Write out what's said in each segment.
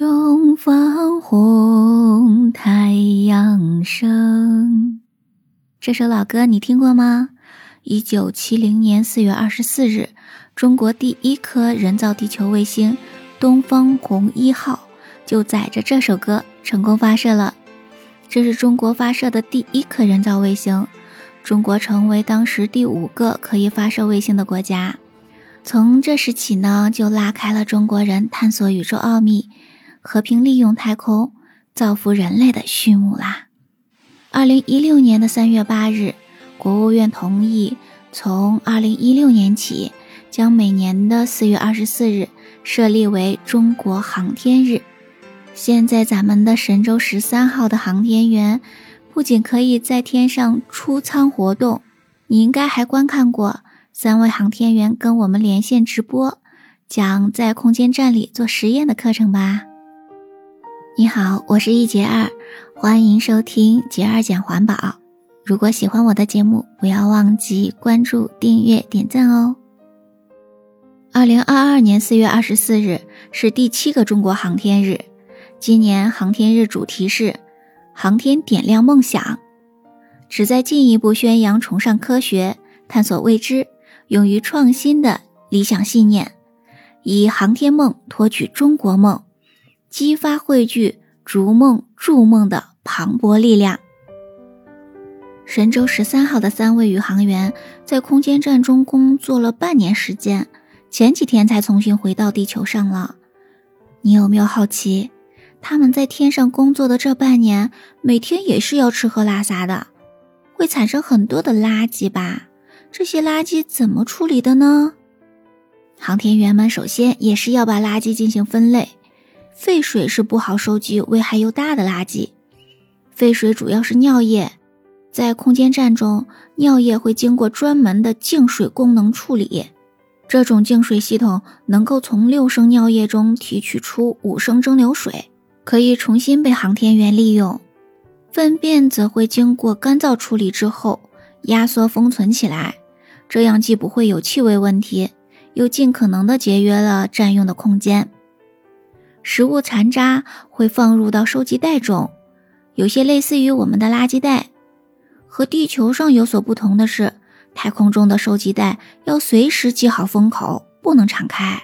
东方红，太阳升。这首老歌你听过吗？一九七零年四月二十四日，中国第一颗人造地球卫星“东方红一号”就载着这首歌成功发射了。这是中国发射的第一颗人造卫星，中国成为当时第五个可以发射卫星的国家。从这时起呢，就拉开了中国人探索宇宙奥秘。和平利用太空造福人类的序幕啦！二零一六年的三月八日，国务院同意从二零一六年起，将每年的四月二十四日设立为中国航天日。现在咱们的神舟十三号的航天员不仅可以在天上出舱活动，你应该还观看过三位航天员跟我们连线直播，讲在空间站里做实验的课程吧。你好，我是一杰二，欢迎收听杰二讲环保。如果喜欢我的节目，不要忘记关注、订阅、点赞哦。二零二二年四月二十四日是第七个中国航天日，今年航天日主题是“航天点亮梦想”，旨在进一步宣扬崇尚科学、探索未知、勇于创新的理想信念，以航天梦托举中国梦。激发汇聚逐梦筑梦的磅礴力量。神舟十三号的三位宇航员在空间站中工作了半年时间，前几天才重新回到地球上了。你有没有好奇，他们在天上工作的这半年，每天也是要吃喝拉撒的，会产生很多的垃圾吧？这些垃圾怎么处理的呢？航天员们首先也是要把垃圾进行分类。废水是不好收集、危害又大的垃圾。废水主要是尿液，在空间站中，尿液会经过专门的净水功能处理。这种净水系统能够从六升尿液中提取出五升蒸馏水，可以重新被航天员利用。粪便则会经过干燥处理之后，压缩封存起来，这样既不会有气味问题，又尽可能的节约了占用的空间。食物残渣会放入到收集袋中，有些类似于我们的垃圾袋。和地球上有所不同的是，太空中的收集袋要随时系好封口，不能敞开，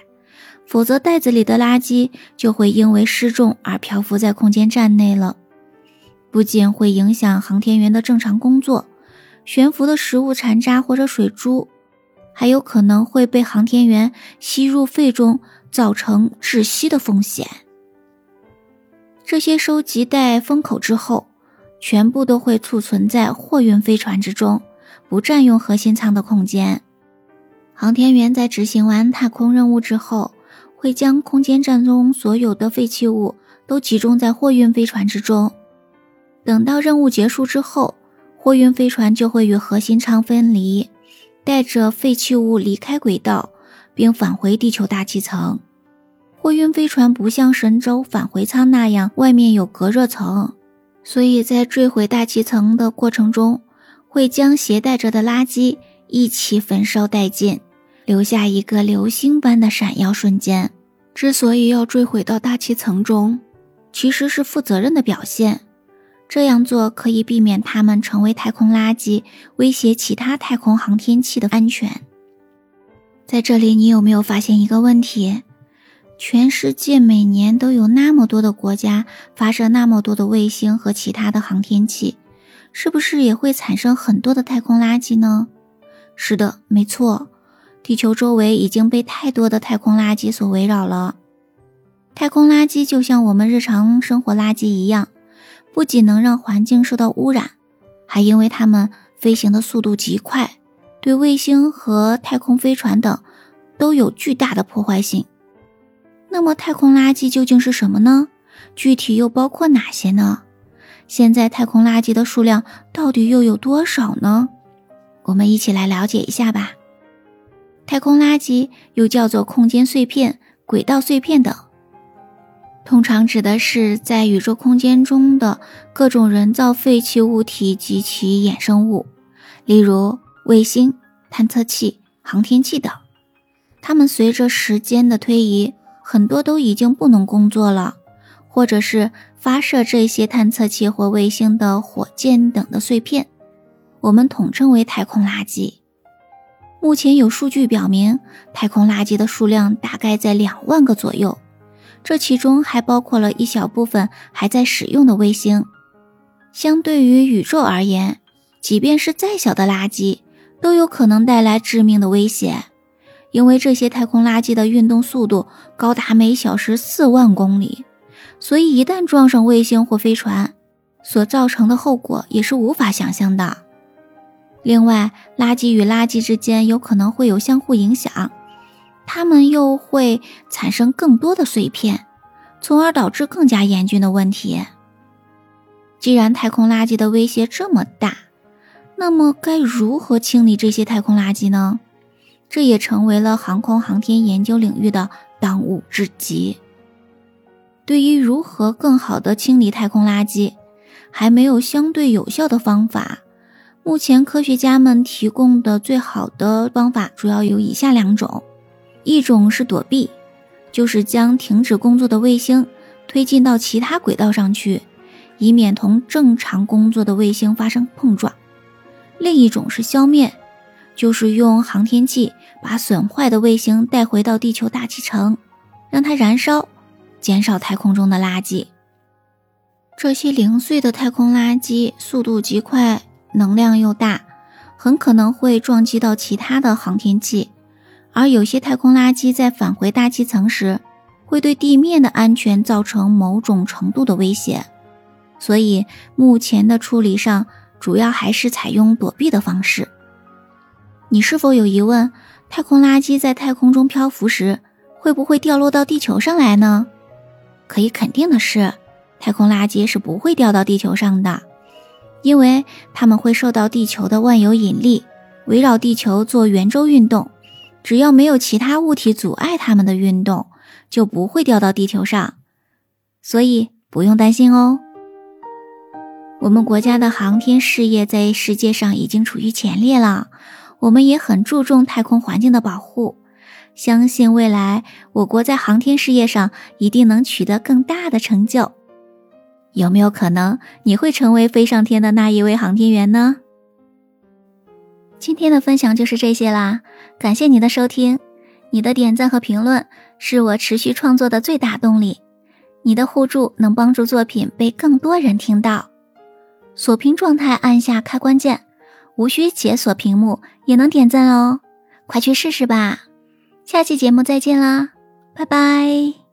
否则袋子里的垃圾就会因为失重而漂浮在空间站内了。不仅会影响航天员的正常工作，悬浮的食物残渣或者水珠，还有可能会被航天员吸入肺中。造成窒息的风险。这些收集袋封口之后，全部都会储存在货运飞船之中，不占用核心舱的空间。航天员在执行完太空任务之后，会将空间站中所有的废弃物都集中在货运飞船之中。等到任务结束之后，货运飞船就会与核心舱分离，带着废弃物离开轨道。并返回地球大气层。货运飞船不像神舟返回舱那样外面有隔热层，所以在坠毁大气层的过程中，会将携带着的垃圾一起焚烧殆尽，留下一个流星般的闪耀瞬间。之所以要坠毁到大气层中，其实是负责任的表现。这样做可以避免它们成为太空垃圾，威胁其他太空航天器的安全。在这里，你有没有发现一个问题？全世界每年都有那么多的国家发射那么多的卫星和其他的航天器，是不是也会产生很多的太空垃圾呢？是的，没错，地球周围已经被太多的太空垃圾所围绕了。太空垃圾就像我们日常生活垃圾一样，不仅能让环境受到污染，还因为它们飞行的速度极快。对卫星和太空飞船等都有巨大的破坏性。那么，太空垃圾究竟是什么呢？具体又包括哪些呢？现在太空垃圾的数量到底又有多少呢？我们一起来了解一下吧。太空垃圾又叫做空间碎片、轨道碎片等，通常指的是在宇宙空间中的各种人造废弃物体及其衍生物，例如。卫星、探测器、航天器等，它们随着时间的推移，很多都已经不能工作了，或者是发射这些探测器或卫星的火箭等的碎片，我们统称为太空垃圾。目前有数据表明，太空垃圾的数量大概在两万个左右，这其中还包括了一小部分还在使用的卫星。相对于宇宙而言，即便是再小的垃圾，都有可能带来致命的威胁，因为这些太空垃圾的运动速度高达每小时四万公里，所以一旦撞上卫星或飞船，所造成的后果也是无法想象的。另外，垃圾与垃圾之间有可能会有相互影响，它们又会产生更多的碎片，从而导致更加严峻的问题。既然太空垃圾的威胁这么大，那么该如何清理这些太空垃圾呢？这也成为了航空航天研究领域的当务之急。对于如何更好的清理太空垃圾，还没有相对有效的方法。目前科学家们提供的最好的方法主要有以下两种：一种是躲避，就是将停止工作的卫星推进到其他轨道上去，以免同正常工作的卫星发生碰撞；另一种是消灭，就是用航天器把损坏的卫星带回到地球大气层，让它燃烧，减少太空中的垃圾。这些零碎的太空垃圾速度极快。能量又大，很可能会撞击到其他的航天器，而有些太空垃圾在返回大气层时，会对地面的安全造成某种程度的威胁。所以，目前的处理上主要还是采用躲避的方式。你是否有疑问？太空垃圾在太空中漂浮时，会不会掉落到地球上来呢？可以肯定的是，太空垃圾是不会掉到地球上的。因为它们会受到地球的万有引力，围绕地球做圆周运动，只要没有其他物体阻碍它们的运动，就不会掉到地球上，所以不用担心哦。我们国家的航天事业在世界上已经处于前列了，我们也很注重太空环境的保护，相信未来我国在航天事业上一定能取得更大的成就。有没有可能你会成为飞上天的那一位航天员呢？今天的分享就是这些啦，感谢你的收听，你的点赞和评论是我持续创作的最大动力，你的互助能帮助作品被更多人听到。锁屏状态按下开关键，无需解锁屏幕也能点赞哦，快去试试吧！下期节目再见啦，拜拜。